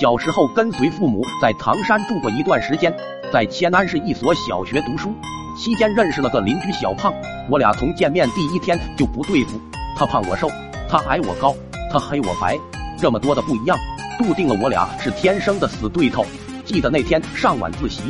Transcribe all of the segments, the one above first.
小时候跟随父母在唐山住过一段时间，在迁安市一所小学读书期间认识了个邻居小胖。我俩从见面第一天就不对付，他胖我瘦，他矮我高，他黑我白，这么多的不一样，注定了我俩是天生的死对头。记得那天上晚自习，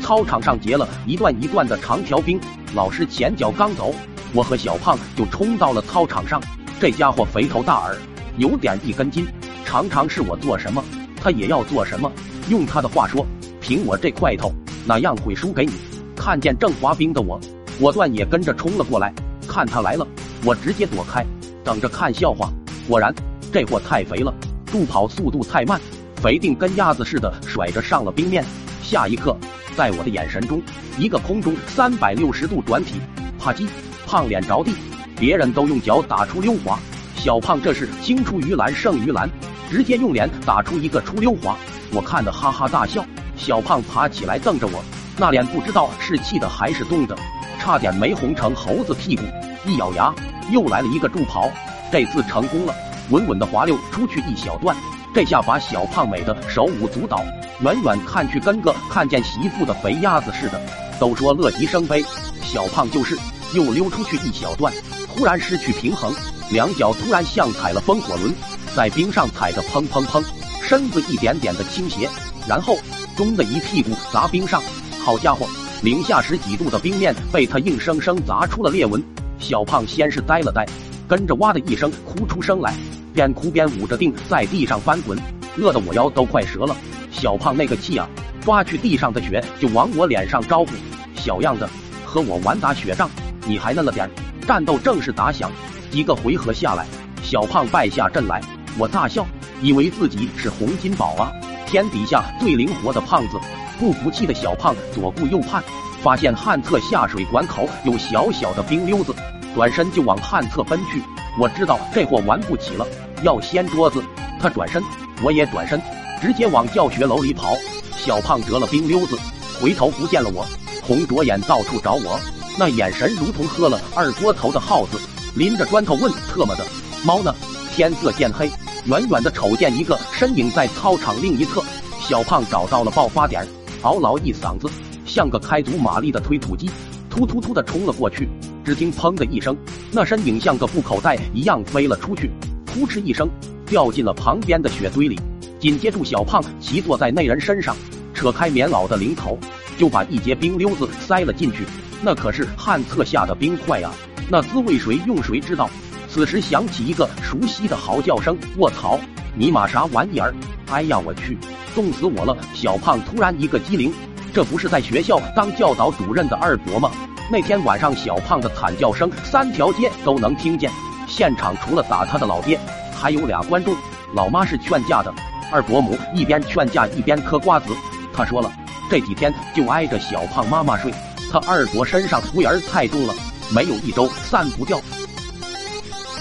操场上结了一段一段的长条冰，老师前脚刚走，我和小胖就冲到了操场上。这家伙肥头大耳，有点一根筋，常常是我做什么。他也要做什么？用他的话说，凭我这块头，哪样会输给你？看见正滑冰的我，果断也跟着冲了过来。看他来了，我直接躲开，等着看笑话。果然，这货太肥了，助跑速度太慢，肥腚跟鸭子似的甩着上了冰面。下一刻，在我的眼神中，一个空中三百六十度转体，啪叽，胖脸着地，别人都用脚打出溜滑，小胖这是青出于蓝胜于蓝。直接用脸打出一个出溜滑，我看得哈哈大笑。小胖爬起来瞪着我，那脸不知道是气的还是冻的，差点没红成猴子屁股。一咬牙，又来了一个助跑，这次成功了，稳稳的滑溜出去一小段。这下把小胖美的手舞足蹈，远远看去跟个看见媳妇的肥鸭子似的。都说乐极生悲，小胖就是又溜出去一小段，忽然失去平衡，两脚突然像踩了风火轮。在冰上踩着砰砰砰，身子一点点的倾斜，然后咚的一屁股砸冰上。好家伙，零下十几度的冰面被他硬生生砸出了裂纹。小胖先是呆了呆，跟着哇的一声哭出声来，边哭边捂着腚在地上翻滚，饿得我腰都快折了。小胖那个气啊，抓去地上的雪就往我脸上招呼。小样的，和我玩打雪仗，你还嫩了点。战斗正式打响，几个回合下来，小胖败下阵来。我大笑，以为自己是洪金宝啊，天底下最灵活的胖子。不服气的小胖左顾右盼，发现旱厕下水管口有小小的冰溜子，转身就往旱厕奔去。我知道这货玩不起了，要掀桌子。他转身，我也转身，直接往教学楼里跑。小胖折了冰溜子，回头不见了我，红着眼到处找我，那眼神如同喝了二锅头的耗子，拎着砖头问：“特么的，猫呢？”天色渐黑。远远的瞅见一个身影在操场另一侧，小胖找到了爆发点，嗷嗷一嗓子，像个开足马力的推土机，突突突的冲了过去。只听砰的一声，那身影像个布口袋一样飞了出去，扑哧一声掉进了旁边的雪堆里。紧接住，小胖骑坐在那人身上，扯开棉袄的领口，就把一截冰溜子塞了进去。那可是旱厕下的冰块啊，那滋味谁用谁知道。此时响起一个熟悉的嚎叫声，卧槽，尼玛啥玩意儿？哎呀，我去，冻死我了！小胖突然一个机灵，这不是在学校当教导主任的二伯吗？那天晚上小胖的惨叫声，三条街都能听见。现场除了打他的老爹，还有俩观众。老妈是劝架的，二伯母一边劝架一边嗑瓜子。他说了，这几天就挨着小胖妈妈睡，他二伯身上味儿太重了，没有一周散不掉。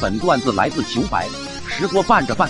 本段子来自九百，石锅拌着饭。